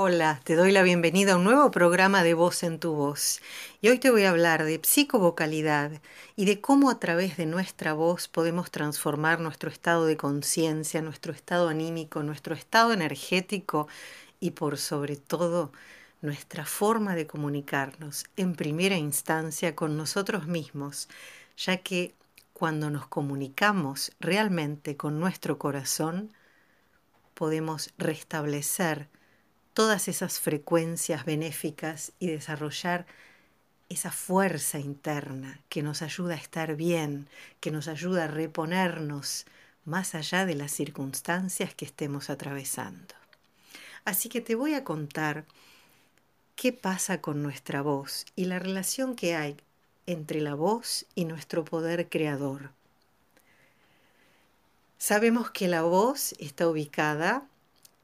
Hola, te doy la bienvenida a un nuevo programa de Voz en tu Voz. Y hoy te voy a hablar de psicovocalidad y de cómo a través de nuestra voz podemos transformar nuestro estado de conciencia, nuestro estado anímico, nuestro estado energético y por sobre todo nuestra forma de comunicarnos en primera instancia con nosotros mismos, ya que cuando nos comunicamos realmente con nuestro corazón, podemos restablecer todas esas frecuencias benéficas y desarrollar esa fuerza interna que nos ayuda a estar bien, que nos ayuda a reponernos más allá de las circunstancias que estemos atravesando. Así que te voy a contar qué pasa con nuestra voz y la relación que hay entre la voz y nuestro poder creador. Sabemos que la voz está ubicada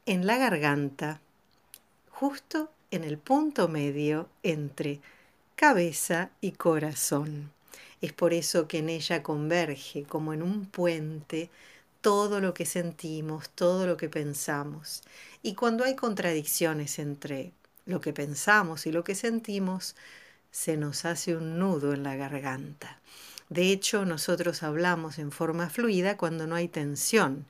en la garganta, justo en el punto medio entre cabeza y corazón. Es por eso que en ella converge como en un puente todo lo que sentimos, todo lo que pensamos. Y cuando hay contradicciones entre lo que pensamos y lo que sentimos, se nos hace un nudo en la garganta. De hecho, nosotros hablamos en forma fluida cuando no hay tensión.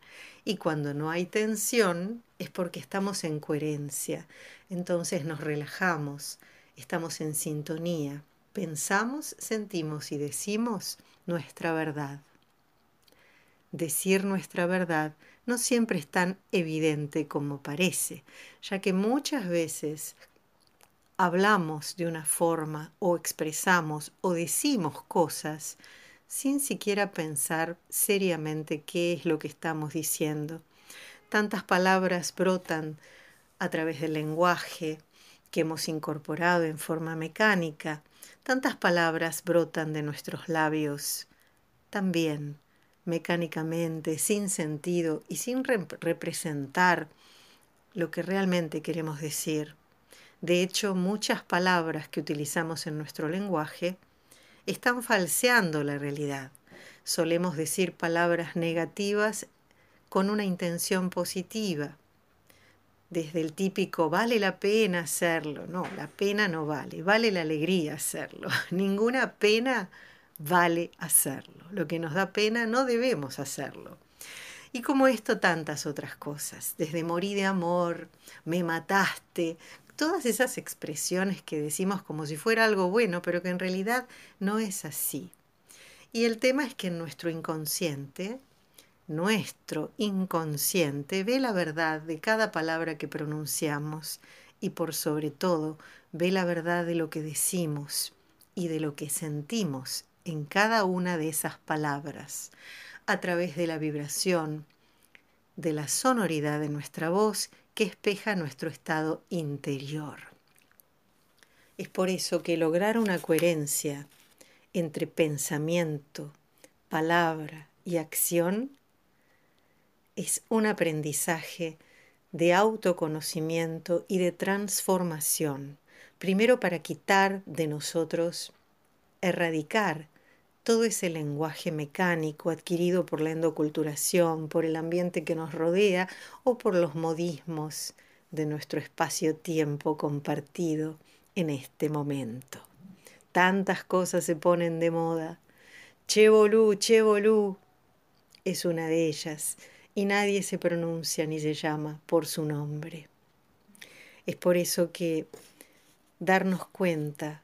Y cuando no hay tensión es porque estamos en coherencia. Entonces nos relajamos, estamos en sintonía, pensamos, sentimos y decimos nuestra verdad. Decir nuestra verdad no siempre es tan evidente como parece, ya que muchas veces hablamos de una forma o expresamos o decimos cosas sin siquiera pensar seriamente qué es lo que estamos diciendo. Tantas palabras brotan a través del lenguaje que hemos incorporado en forma mecánica, tantas palabras brotan de nuestros labios también mecánicamente, sin sentido y sin representar lo que realmente queremos decir. De hecho, muchas palabras que utilizamos en nuestro lenguaje están falseando la realidad. Solemos decir palabras negativas con una intención positiva. Desde el típico vale la pena hacerlo. No, la pena no vale. Vale la alegría hacerlo. Ninguna pena vale hacerlo. Lo que nos da pena no debemos hacerlo. Y como esto tantas otras cosas, desde morí de amor, me mataste, todas esas expresiones que decimos como si fuera algo bueno, pero que en realidad no es así. Y el tema es que nuestro inconsciente, nuestro inconsciente ve la verdad de cada palabra que pronunciamos y por sobre todo ve la verdad de lo que decimos y de lo que sentimos en cada una de esas palabras a través de la vibración, de la sonoridad de nuestra voz que espeja nuestro estado interior. Es por eso que lograr una coherencia entre pensamiento, palabra y acción es un aprendizaje de autoconocimiento y de transformación, primero para quitar de nosotros, erradicar todo ese lenguaje mecánico adquirido por la endoculturación, por el ambiente que nos rodea o por los modismos de nuestro espacio-tiempo compartido en este momento. Tantas cosas se ponen de moda. Che volú, che volú es una de ellas y nadie se pronuncia ni se llama por su nombre. Es por eso que darnos cuenta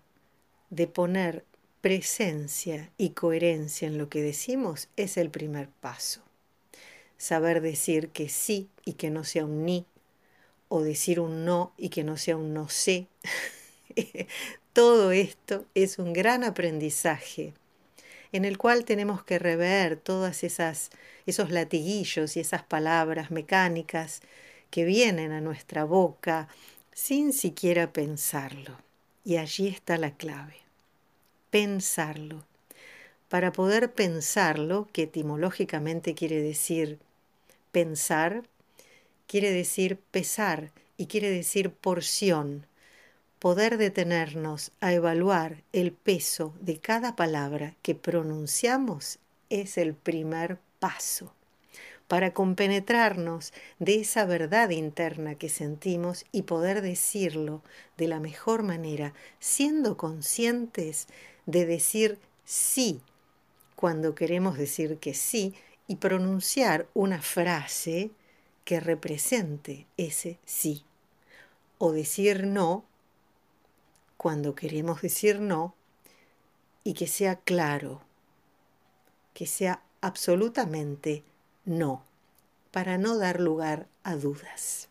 de poner presencia y coherencia en lo que decimos es el primer paso. Saber decir que sí y que no sea un ni, o decir un no y que no sea un no sé. Todo esto es un gran aprendizaje en el cual tenemos que rever todas esas esos latiguillos y esas palabras mecánicas que vienen a nuestra boca sin siquiera pensarlo. Y allí está la clave pensarlo. Para poder pensarlo, que etimológicamente quiere decir pensar, quiere decir pesar y quiere decir porción. Poder detenernos a evaluar el peso de cada palabra que pronunciamos es el primer paso. para compenetrarnos de esa verdad interna que sentimos y poder decirlo de la mejor manera, siendo conscientes de decir sí cuando queremos decir que sí y pronunciar una frase que represente ese sí. O decir no cuando queremos decir no y que sea claro, que sea absolutamente no, para no dar lugar a dudas.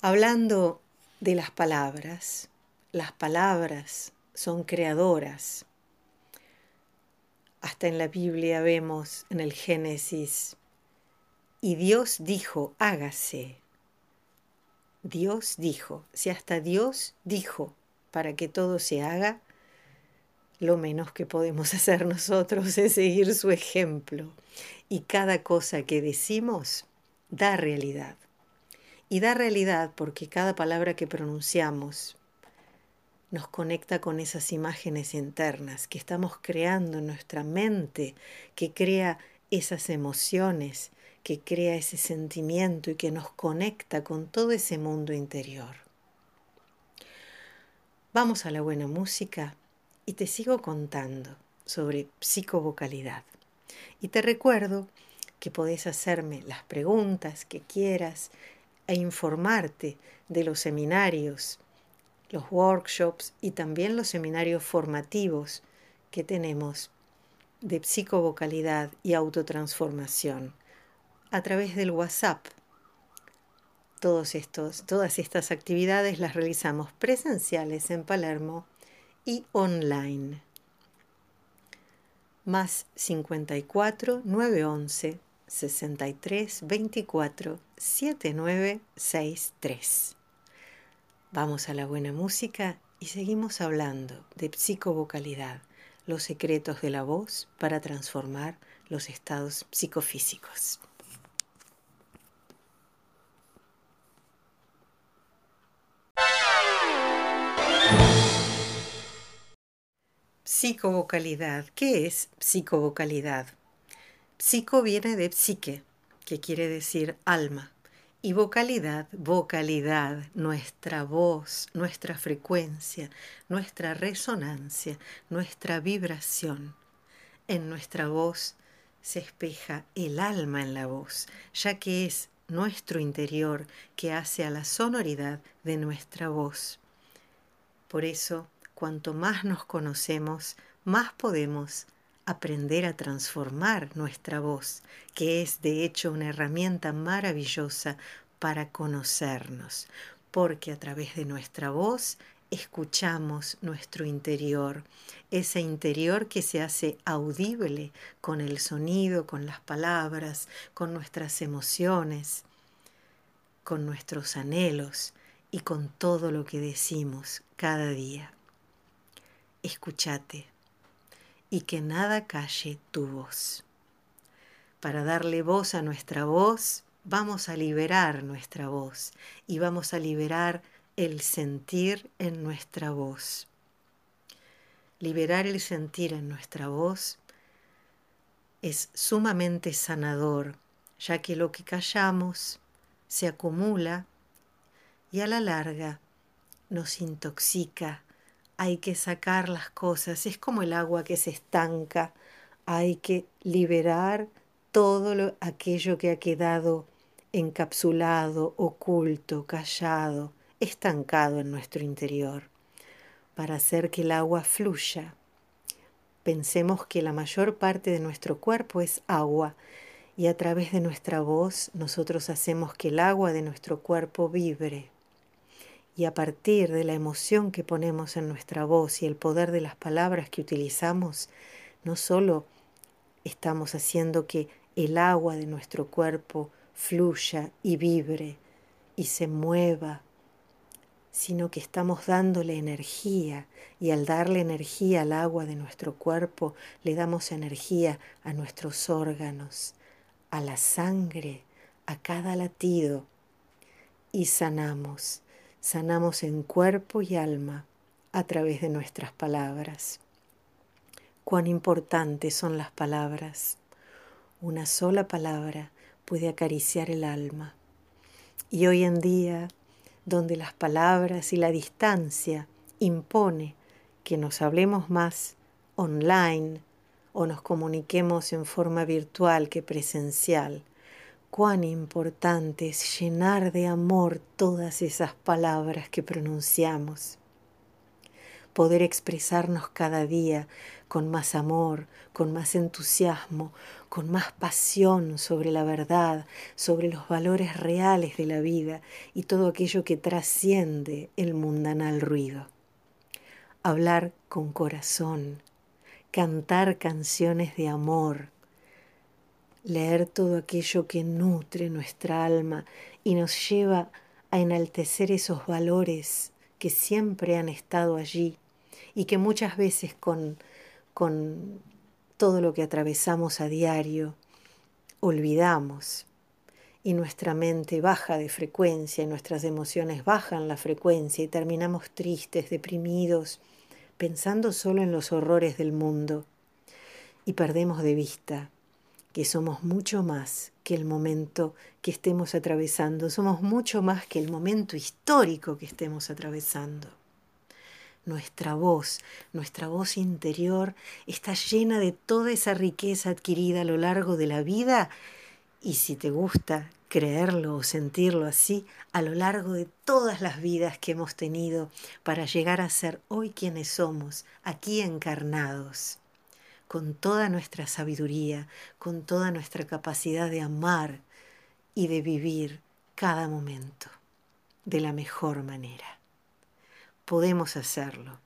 Hablando de las palabras, las palabras son creadoras. Hasta en la Biblia vemos en el Génesis, y Dios dijo, hágase. Dios dijo, si hasta Dios dijo para que todo se haga, lo menos que podemos hacer nosotros es seguir su ejemplo. Y cada cosa que decimos da realidad. Y da realidad porque cada palabra que pronunciamos nos conecta con esas imágenes internas que estamos creando en nuestra mente, que crea esas emociones, que crea ese sentimiento y que nos conecta con todo ese mundo interior. Vamos a la buena música y te sigo contando sobre psicovocalidad. Y te recuerdo que podés hacerme las preguntas que quieras e informarte de los seminarios, los workshops y también los seminarios formativos que tenemos de psicovocalidad y autotransformación a través del WhatsApp. Todos estos, todas estas actividades las realizamos presenciales en Palermo y online. Más 54 911 63 24 7963. Vamos a la buena música y seguimos hablando de psicovocalidad, los secretos de la voz para transformar los estados psicofísicos. Psicovocalidad. ¿Qué es psicovocalidad? Psico viene de psique, que quiere decir alma. Y vocalidad, vocalidad, nuestra voz, nuestra frecuencia, nuestra resonancia, nuestra vibración. En nuestra voz se espeja el alma en la voz, ya que es nuestro interior que hace a la sonoridad de nuestra voz. Por eso, cuanto más nos conocemos, más podemos aprender a transformar nuestra voz, que es de hecho una herramienta maravillosa para conocernos, porque a través de nuestra voz escuchamos nuestro interior, ese interior que se hace audible con el sonido, con las palabras, con nuestras emociones, con nuestros anhelos y con todo lo que decimos cada día. Escúchate y que nada calle tu voz. Para darle voz a nuestra voz, vamos a liberar nuestra voz y vamos a liberar el sentir en nuestra voz. Liberar el sentir en nuestra voz es sumamente sanador, ya que lo que callamos se acumula y a la larga nos intoxica hay que sacar las cosas, es como el agua que se estanca, hay que liberar todo aquello que ha quedado encapsulado, oculto, callado, estancado en nuestro interior, para hacer que el agua fluya. Pensemos que la mayor parte de nuestro cuerpo es agua y a través de nuestra voz nosotros hacemos que el agua de nuestro cuerpo vibre y a partir de la emoción que ponemos en nuestra voz y el poder de las palabras que utilizamos, no solo estamos haciendo que el agua de nuestro cuerpo fluya y vibre y se mueva, sino que estamos dándole energía y al darle energía al agua de nuestro cuerpo, le damos energía a nuestros órganos, a la sangre, a cada latido y sanamos sanamos en cuerpo y alma a través de nuestras palabras. Cuán importantes son las palabras. Una sola palabra puede acariciar el alma. Y hoy en día, donde las palabras y la distancia impone que nos hablemos más online o nos comuniquemos en forma virtual que presencial, cuán importante es llenar de amor todas esas palabras que pronunciamos. Poder expresarnos cada día con más amor, con más entusiasmo, con más pasión sobre la verdad, sobre los valores reales de la vida y todo aquello que trasciende el mundanal ruido. Hablar con corazón, cantar canciones de amor, leer todo aquello que nutre nuestra alma y nos lleva a enaltecer esos valores que siempre han estado allí y que muchas veces con, con todo lo que atravesamos a diario olvidamos. Y nuestra mente baja de frecuencia y nuestras emociones bajan la frecuencia y terminamos tristes, deprimidos, pensando solo en los horrores del mundo. Y perdemos de vista que somos mucho más que el momento que estemos atravesando, somos mucho más que el momento histórico que estemos atravesando. Nuestra voz, nuestra voz interior está llena de toda esa riqueza adquirida a lo largo de la vida y si te gusta creerlo o sentirlo así, a lo largo de todas las vidas que hemos tenido para llegar a ser hoy quienes somos, aquí encarnados con toda nuestra sabiduría, con toda nuestra capacidad de amar y de vivir cada momento de la mejor manera. Podemos hacerlo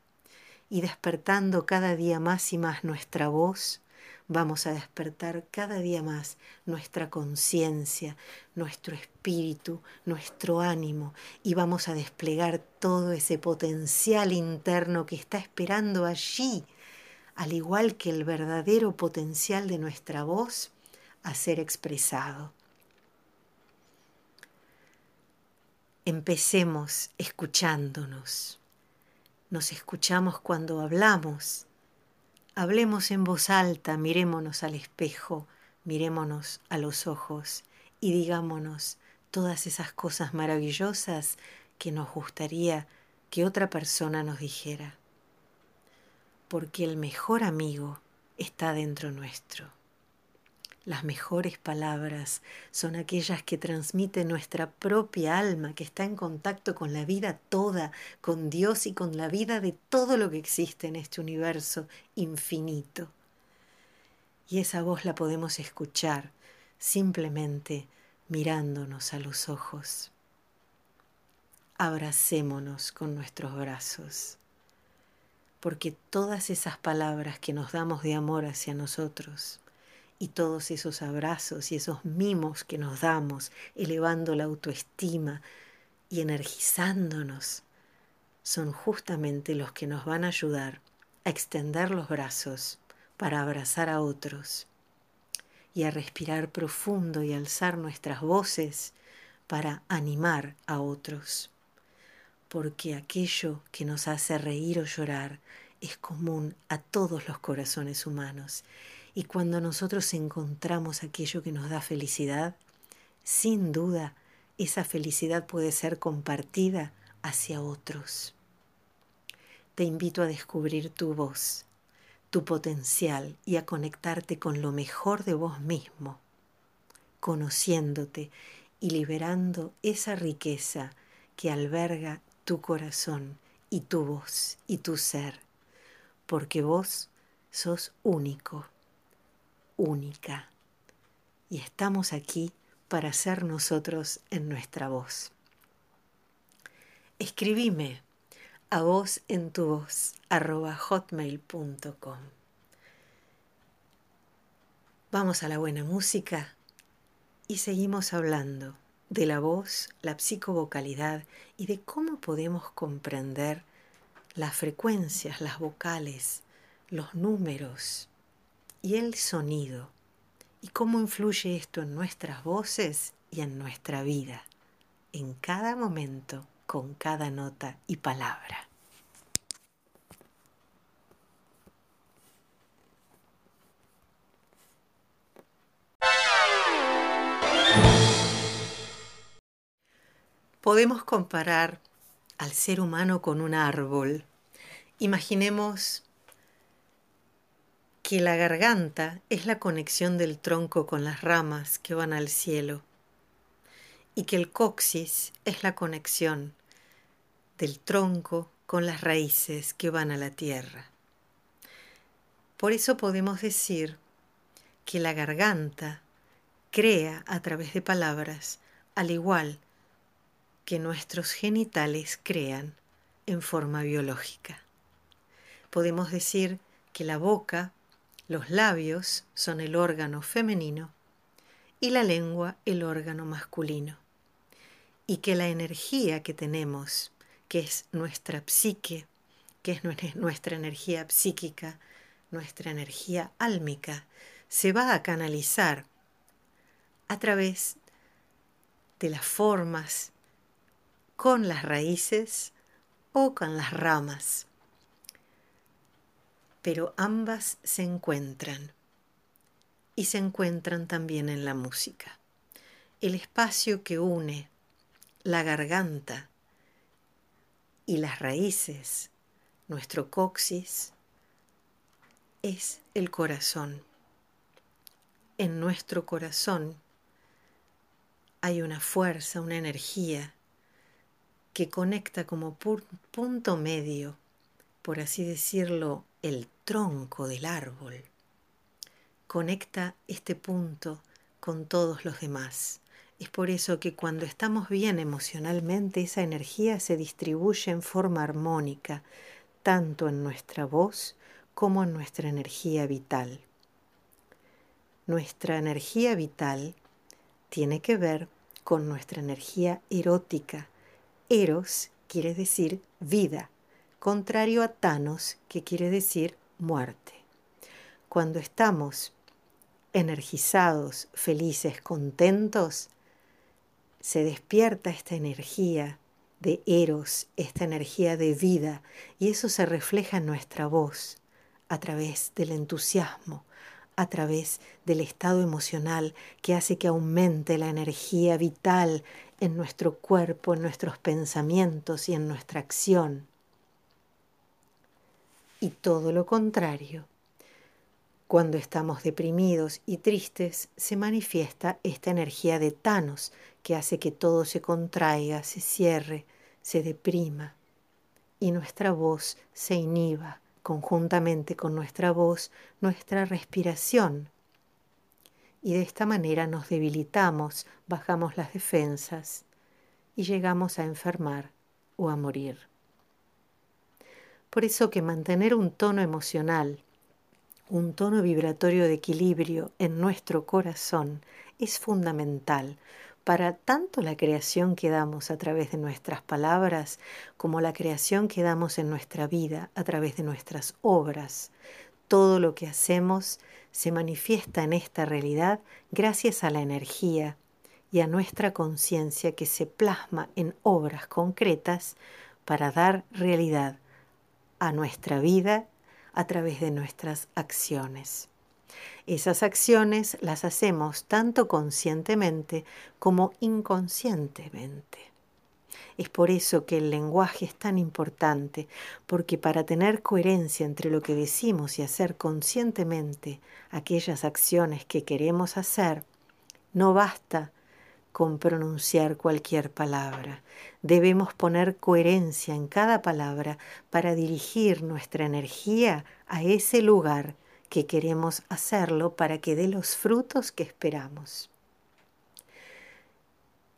y despertando cada día más y más nuestra voz, vamos a despertar cada día más nuestra conciencia, nuestro espíritu, nuestro ánimo y vamos a desplegar todo ese potencial interno que está esperando allí al igual que el verdadero potencial de nuestra voz, a ser expresado. Empecemos escuchándonos. Nos escuchamos cuando hablamos. Hablemos en voz alta, mirémonos al espejo, mirémonos a los ojos y digámonos todas esas cosas maravillosas que nos gustaría que otra persona nos dijera porque el mejor amigo está dentro nuestro. Las mejores palabras son aquellas que transmiten nuestra propia alma, que está en contacto con la vida toda, con Dios y con la vida de todo lo que existe en este universo infinito. Y esa voz la podemos escuchar simplemente mirándonos a los ojos. Abracémonos con nuestros brazos porque todas esas palabras que nos damos de amor hacia nosotros y todos esos abrazos y esos mimos que nos damos, elevando la autoestima y energizándonos, son justamente los que nos van a ayudar a extender los brazos para abrazar a otros y a respirar profundo y alzar nuestras voces para animar a otros porque aquello que nos hace reír o llorar es común a todos los corazones humanos. Y cuando nosotros encontramos aquello que nos da felicidad, sin duda esa felicidad puede ser compartida hacia otros. Te invito a descubrir tu voz, tu potencial y a conectarte con lo mejor de vos mismo, conociéndote y liberando esa riqueza que alberga tu corazón y tu voz y tu ser, porque vos sos único, única, y estamos aquí para ser nosotros en nuestra voz. Escribime a voz en tu voz arroba hotmail.com. Vamos a la buena música y seguimos hablando de la voz, la psicovocalidad y de cómo podemos comprender las frecuencias, las vocales, los números y el sonido y cómo influye esto en nuestras voces y en nuestra vida, en cada momento, con cada nota y palabra. Podemos comparar al ser humano con un árbol. Imaginemos que la garganta es la conexión del tronco con las ramas que van al cielo y que el coxis es la conexión del tronco con las raíces que van a la tierra. Por eso podemos decir que la garganta crea a través de palabras, al igual que nuestros genitales crean en forma biológica. Podemos decir que la boca, los labios son el órgano femenino y la lengua el órgano masculino. Y que la energía que tenemos, que es nuestra psique, que es nuestra energía psíquica, nuestra energía álmica, se va a canalizar a través de las formas con las raíces o con las ramas. Pero ambas se encuentran y se encuentran también en la música. El espacio que une la garganta y las raíces, nuestro coxis, es el corazón. En nuestro corazón hay una fuerza, una energía que conecta como punto medio, por así decirlo, el tronco del árbol. Conecta este punto con todos los demás. Es por eso que cuando estamos bien emocionalmente, esa energía se distribuye en forma armónica, tanto en nuestra voz como en nuestra energía vital. Nuestra energía vital tiene que ver con nuestra energía erótica. Eros quiere decir vida, contrario a Thanos, que quiere decir muerte. Cuando estamos energizados, felices, contentos, se despierta esta energía de Eros, esta energía de vida, y eso se refleja en nuestra voz a través del entusiasmo, a través del estado emocional que hace que aumente la energía vital en nuestro cuerpo, en nuestros pensamientos y en nuestra acción. Y todo lo contrario. Cuando estamos deprimidos y tristes, se manifiesta esta energía de Thanos que hace que todo se contraiga, se cierre, se deprima y nuestra voz se inhiba conjuntamente con nuestra voz, nuestra respiración. Y de esta manera nos debilitamos, bajamos las defensas y llegamos a enfermar o a morir. Por eso que mantener un tono emocional, un tono vibratorio de equilibrio en nuestro corazón es fundamental para tanto la creación que damos a través de nuestras palabras como la creación que damos en nuestra vida a través de nuestras obras. Todo lo que hacemos se manifiesta en esta realidad gracias a la energía y a nuestra conciencia que se plasma en obras concretas para dar realidad a nuestra vida a través de nuestras acciones. Esas acciones las hacemos tanto conscientemente como inconscientemente. Es por eso que el lenguaje es tan importante, porque para tener coherencia entre lo que decimos y hacer conscientemente aquellas acciones que queremos hacer, no basta con pronunciar cualquier palabra. Debemos poner coherencia en cada palabra para dirigir nuestra energía a ese lugar que queremos hacerlo para que dé los frutos que esperamos.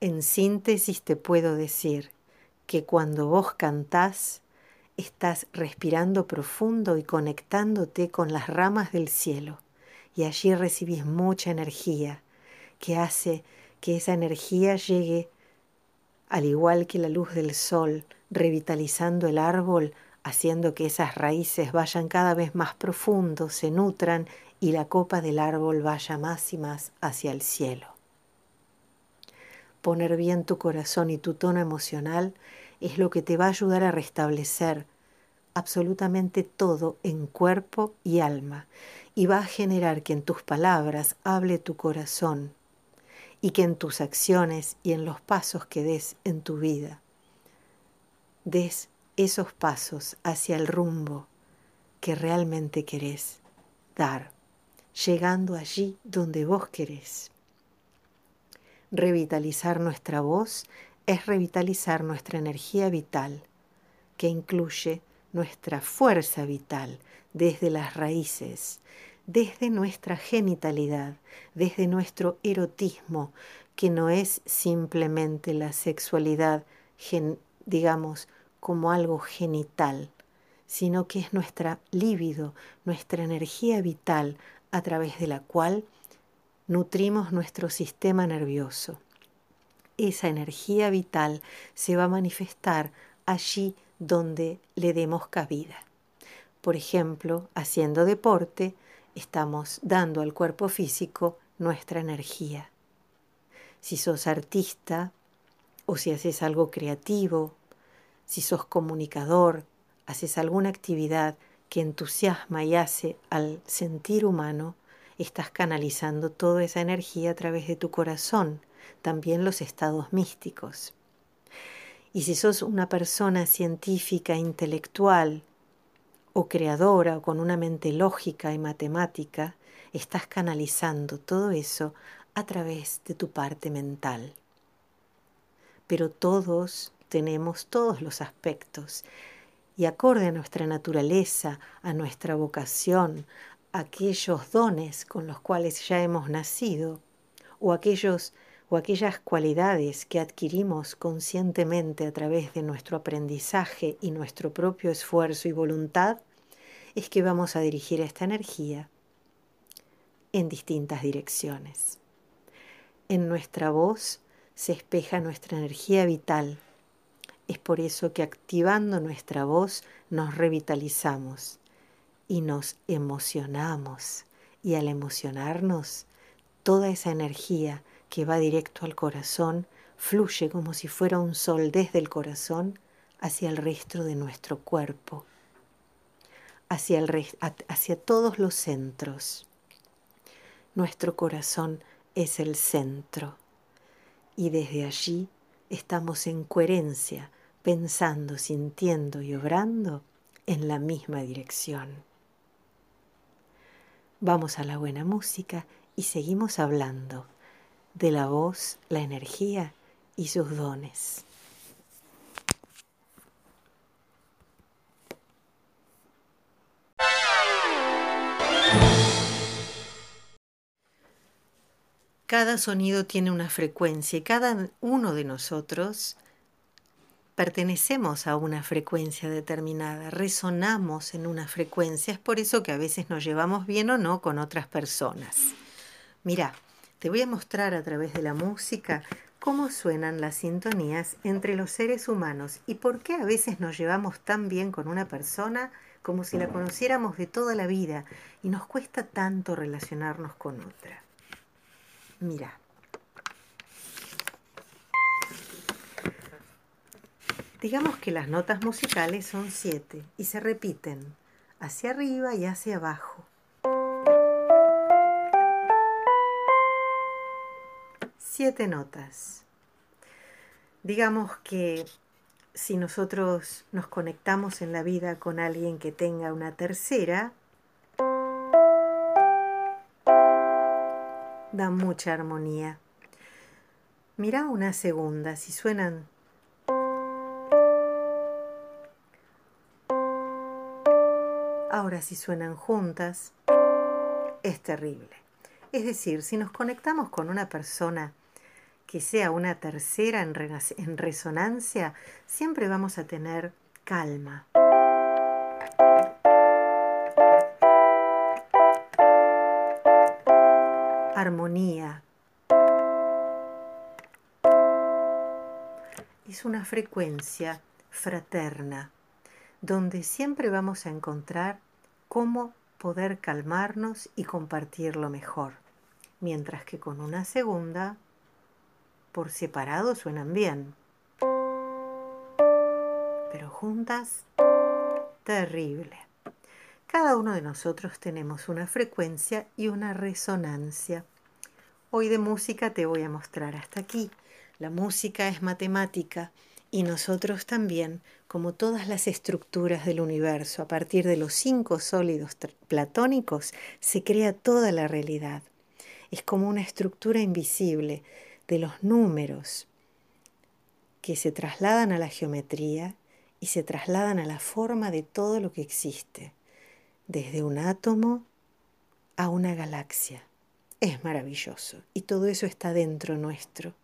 En síntesis te puedo decir que cuando vos cantás, estás respirando profundo y conectándote con las ramas del cielo, y allí recibís mucha energía que hace que esa energía llegue, al igual que la luz del sol, revitalizando el árbol haciendo que esas raíces vayan cada vez más profundo, se nutran y la copa del árbol vaya más y más hacia el cielo. Poner bien tu corazón y tu tono emocional es lo que te va a ayudar a restablecer absolutamente todo en cuerpo y alma y va a generar que en tus palabras hable tu corazón y que en tus acciones y en los pasos que des en tu vida, des esos pasos hacia el rumbo que realmente querés dar, llegando allí donde vos querés. Revitalizar nuestra voz es revitalizar nuestra energía vital, que incluye nuestra fuerza vital desde las raíces, desde nuestra genitalidad, desde nuestro erotismo, que no es simplemente la sexualidad, digamos, como algo genital, sino que es nuestra líbido, nuestra energía vital a través de la cual nutrimos nuestro sistema nervioso. Esa energía vital se va a manifestar allí donde le demos cabida. Por ejemplo, haciendo deporte, estamos dando al cuerpo físico nuestra energía. Si sos artista o si haces algo creativo, si sos comunicador, haces alguna actividad que entusiasma y hace al sentir humano, estás canalizando toda esa energía a través de tu corazón, también los estados místicos. Y si sos una persona científica, intelectual o creadora o con una mente lógica y matemática, estás canalizando todo eso a través de tu parte mental. Pero todos tenemos todos los aspectos y acorde a nuestra naturaleza, a nuestra vocación, aquellos dones con los cuales ya hemos nacido o aquellos o aquellas cualidades que adquirimos conscientemente a través de nuestro aprendizaje y nuestro propio esfuerzo y voluntad, es que vamos a dirigir esta energía en distintas direcciones. En nuestra voz se espeja nuestra energía vital. Es por eso que activando nuestra voz nos revitalizamos y nos emocionamos. Y al emocionarnos, toda esa energía que va directo al corazón, fluye como si fuera un sol desde el corazón hacia el resto de nuestro cuerpo, hacia, el hacia todos los centros. Nuestro corazón es el centro y desde allí estamos en coherencia, pensando, sintiendo y obrando en la misma dirección. Vamos a la buena música y seguimos hablando de la voz, la energía y sus dones. Cada sonido tiene una frecuencia y cada uno de nosotros pertenecemos a una frecuencia determinada, resonamos en una frecuencia, es por eso que a veces nos llevamos bien o no con otras personas. Mira, te voy a mostrar a través de la música cómo suenan las sintonías entre los seres humanos y por qué a veces nos llevamos tan bien con una persona como si la conociéramos de toda la vida y nos cuesta tanto relacionarnos con otra. Mira. Digamos que las notas musicales son siete y se repiten hacia arriba y hacia abajo. siete notas. Digamos que si nosotros nos conectamos en la vida con alguien que tenga una tercera, da mucha armonía. Mira una segunda, si suenan Ahora si suenan juntas, es terrible. Es decir, si nos conectamos con una persona que sea una tercera en, resonancia, siempre vamos a tener calma. Armonía. Es una frecuencia fraterna donde siempre vamos a encontrar cómo poder calmarnos y compartirlo mejor, mientras que con una segunda por separado suenan bien. Pero juntas, terrible. Cada uno de nosotros tenemos una frecuencia y una resonancia. Hoy de música te voy a mostrar hasta aquí. La música es matemática y nosotros también, como todas las estructuras del universo, a partir de los cinco sólidos platónicos, se crea toda la realidad. Es como una estructura invisible de los números que se trasladan a la geometría y se trasladan a la forma de todo lo que existe, desde un átomo a una galaxia. Es maravilloso y todo eso está dentro nuestro.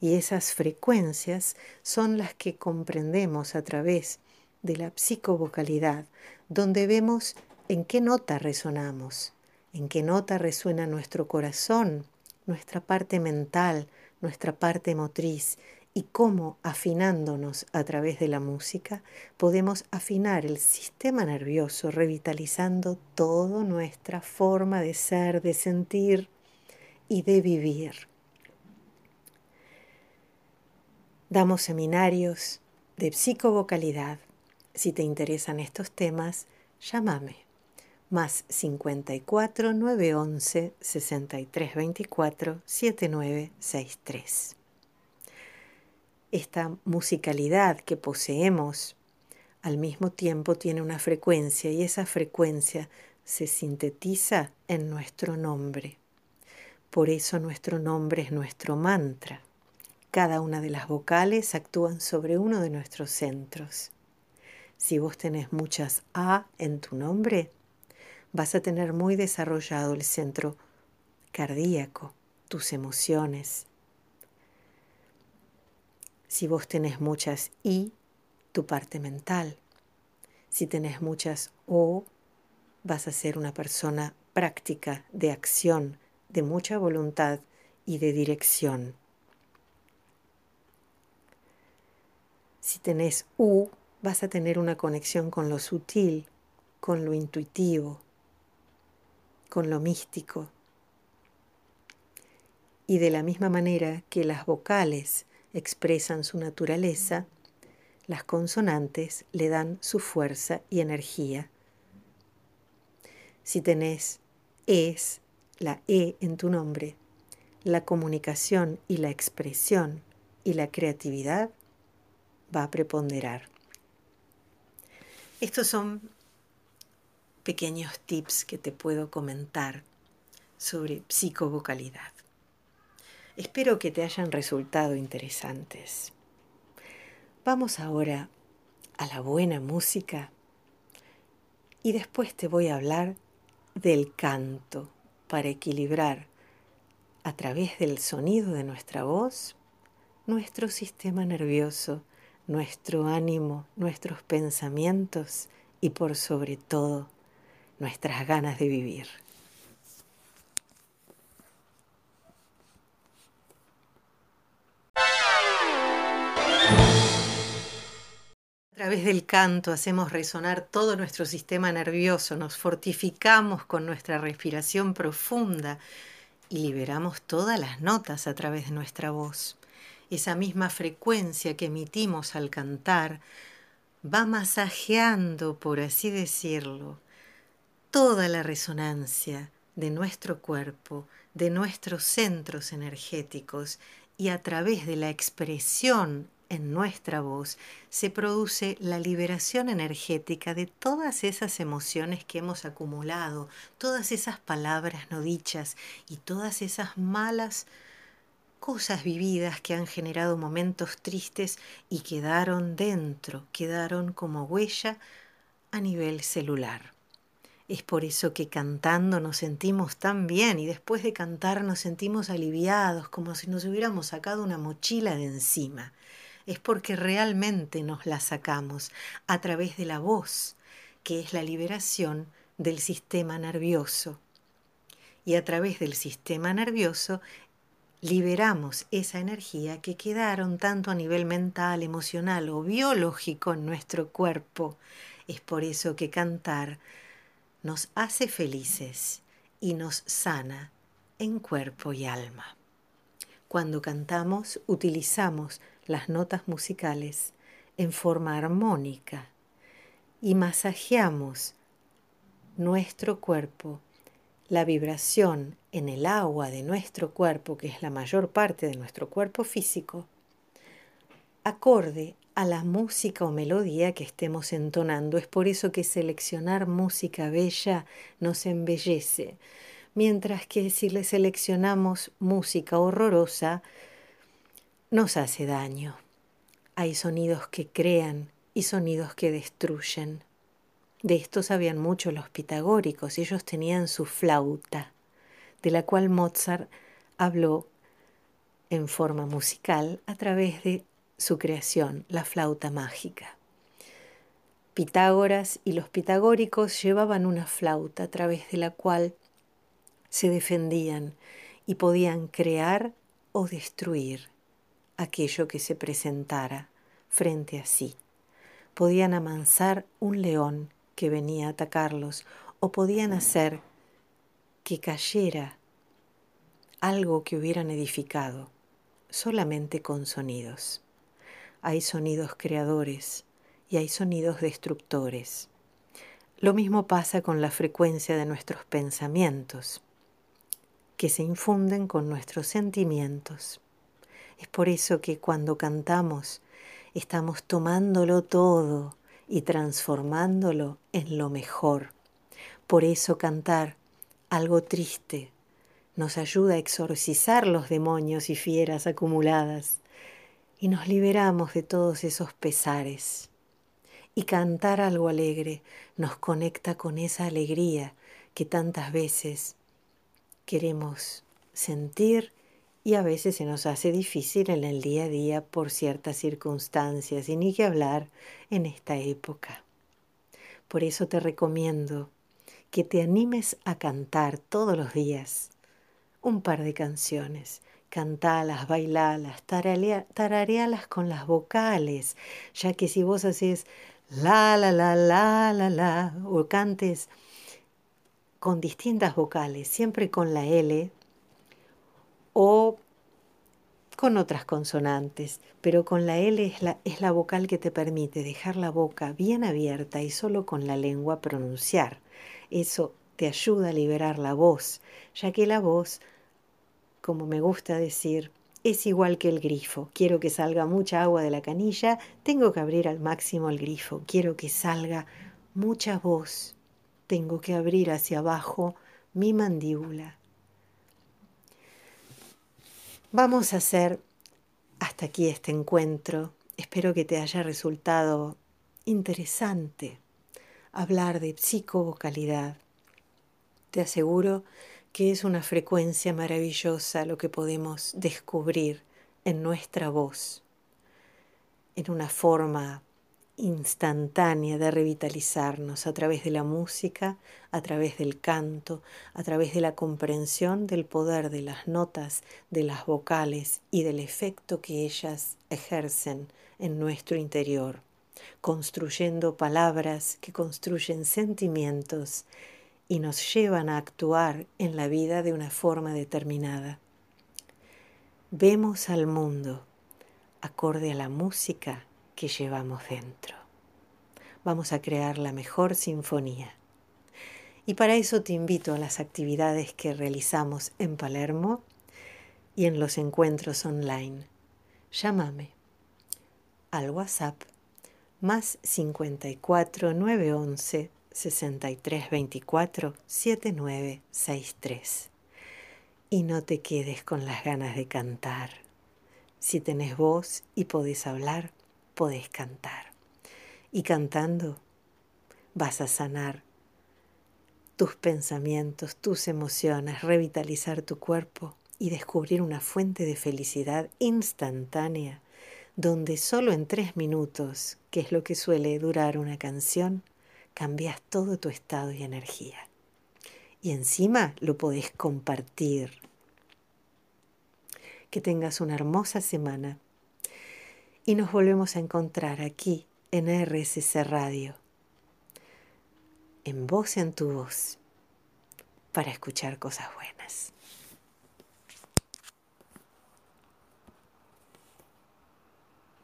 Y esas frecuencias son las que comprendemos a través de la psicovocalidad, donde vemos en qué nota resonamos, en qué nota resuena nuestro corazón, nuestra parte mental, nuestra parte motriz y cómo afinándonos a través de la música podemos afinar el sistema nervioso, revitalizando toda nuestra forma de ser, de sentir y de vivir. Damos seminarios de psicovocalidad. Si te interesan estos temas, llámame. Más 54 911 63 24 7963 esta musicalidad que poseemos al mismo tiempo tiene una frecuencia y esa frecuencia se sintetiza en nuestro nombre. Por eso nuestro nombre es nuestro mantra. Cada una de las vocales actúan sobre uno de nuestros centros. Si vos tenés muchas A en tu nombre, vas a tener muy desarrollado el centro cardíaco, tus emociones, si vos tenés muchas I, tu parte mental. Si tenés muchas O, vas a ser una persona práctica, de acción, de mucha voluntad y de dirección. Si tenés U, vas a tener una conexión con lo sutil, con lo intuitivo, con lo místico. Y de la misma manera que las vocales expresan su naturaleza, las consonantes le dan su fuerza y energía. Si tenés es, la E en tu nombre, la comunicación y la expresión y la creatividad va a preponderar. Estos son pequeños tips que te puedo comentar sobre psicovocalidad. Espero que te hayan resultado interesantes. Vamos ahora a la buena música y después te voy a hablar del canto para equilibrar a través del sonido de nuestra voz nuestro sistema nervioso, nuestro ánimo, nuestros pensamientos y por sobre todo nuestras ganas de vivir. A través del canto hacemos resonar todo nuestro sistema nervioso, nos fortificamos con nuestra respiración profunda y liberamos todas las notas a través de nuestra voz. Esa misma frecuencia que emitimos al cantar va masajeando, por así decirlo, toda la resonancia de nuestro cuerpo, de nuestros centros energéticos y a través de la expresión en nuestra voz se produce la liberación energética de todas esas emociones que hemos acumulado, todas esas palabras no dichas y todas esas malas cosas vividas que han generado momentos tristes y quedaron dentro, quedaron como huella a nivel celular. Es por eso que cantando nos sentimos tan bien y después de cantar nos sentimos aliviados, como si nos hubiéramos sacado una mochila de encima es porque realmente nos la sacamos a través de la voz, que es la liberación del sistema nervioso. Y a través del sistema nervioso liberamos esa energía que quedaron tanto a nivel mental, emocional o biológico en nuestro cuerpo. Es por eso que cantar nos hace felices y nos sana en cuerpo y alma. Cuando cantamos utilizamos las notas musicales en forma armónica y masajeamos nuestro cuerpo la vibración en el agua de nuestro cuerpo, que es la mayor parte de nuestro cuerpo físico, acorde a la música o melodía que estemos entonando. Es por eso que seleccionar música bella nos embellece, mientras que si le seleccionamos música horrorosa, nos hace daño. Hay sonidos que crean y sonidos que destruyen. De esto sabían mucho los pitagóricos, ellos tenían su flauta, de la cual Mozart habló en forma musical a través de su creación, la flauta mágica. Pitágoras y los pitagóricos llevaban una flauta a través de la cual se defendían y podían crear o destruir aquello que se presentara frente a sí. Podían amansar un león que venía a atacarlos o podían hacer que cayera algo que hubieran edificado solamente con sonidos. Hay sonidos creadores y hay sonidos destructores. Lo mismo pasa con la frecuencia de nuestros pensamientos, que se infunden con nuestros sentimientos. Es por eso que cuando cantamos estamos tomándolo todo y transformándolo en lo mejor. Por eso cantar algo triste nos ayuda a exorcizar los demonios y fieras acumuladas y nos liberamos de todos esos pesares. Y cantar algo alegre nos conecta con esa alegría que tantas veces queremos sentir y a veces se nos hace difícil en el día a día por ciertas circunstancias y ni que hablar en esta época. Por eso te recomiendo que te animes a cantar todos los días un par de canciones. Cantalas, bailalas, tararealas con las vocales, ya que si vos haces la, la, la, la, la, la, o cantes con distintas vocales, siempre con la L, o con otras consonantes, pero con la L es la, es la vocal que te permite dejar la boca bien abierta y solo con la lengua pronunciar. Eso te ayuda a liberar la voz, ya que la voz, como me gusta decir, es igual que el grifo. Quiero que salga mucha agua de la canilla, tengo que abrir al máximo el grifo. Quiero que salga mucha voz, tengo que abrir hacia abajo mi mandíbula. Vamos a hacer hasta aquí este encuentro. Espero que te haya resultado interesante hablar de psicovocalidad. Te aseguro que es una frecuencia maravillosa lo que podemos descubrir en nuestra voz, en una forma instantánea de revitalizarnos a través de la música, a través del canto, a través de la comprensión del poder de las notas, de las vocales y del efecto que ellas ejercen en nuestro interior, construyendo palabras que construyen sentimientos y nos llevan a actuar en la vida de una forma determinada. Vemos al mundo acorde a la música que llevamos dentro. Vamos a crear la mejor sinfonía. Y para eso te invito a las actividades que realizamos en Palermo y en los encuentros online. Llámame al WhatsApp más 54 911 63 24 7963. Y no te quedes con las ganas de cantar. Si tenés voz y podés hablar, podés cantar. Y cantando vas a sanar tus pensamientos, tus emociones, revitalizar tu cuerpo y descubrir una fuente de felicidad instantánea, donde solo en tres minutos, que es lo que suele durar una canción, cambias todo tu estado y energía. Y encima lo podés compartir. Que tengas una hermosa semana y nos volvemos a encontrar aquí en RSC Radio, en voz en tu voz, para escuchar cosas buenas.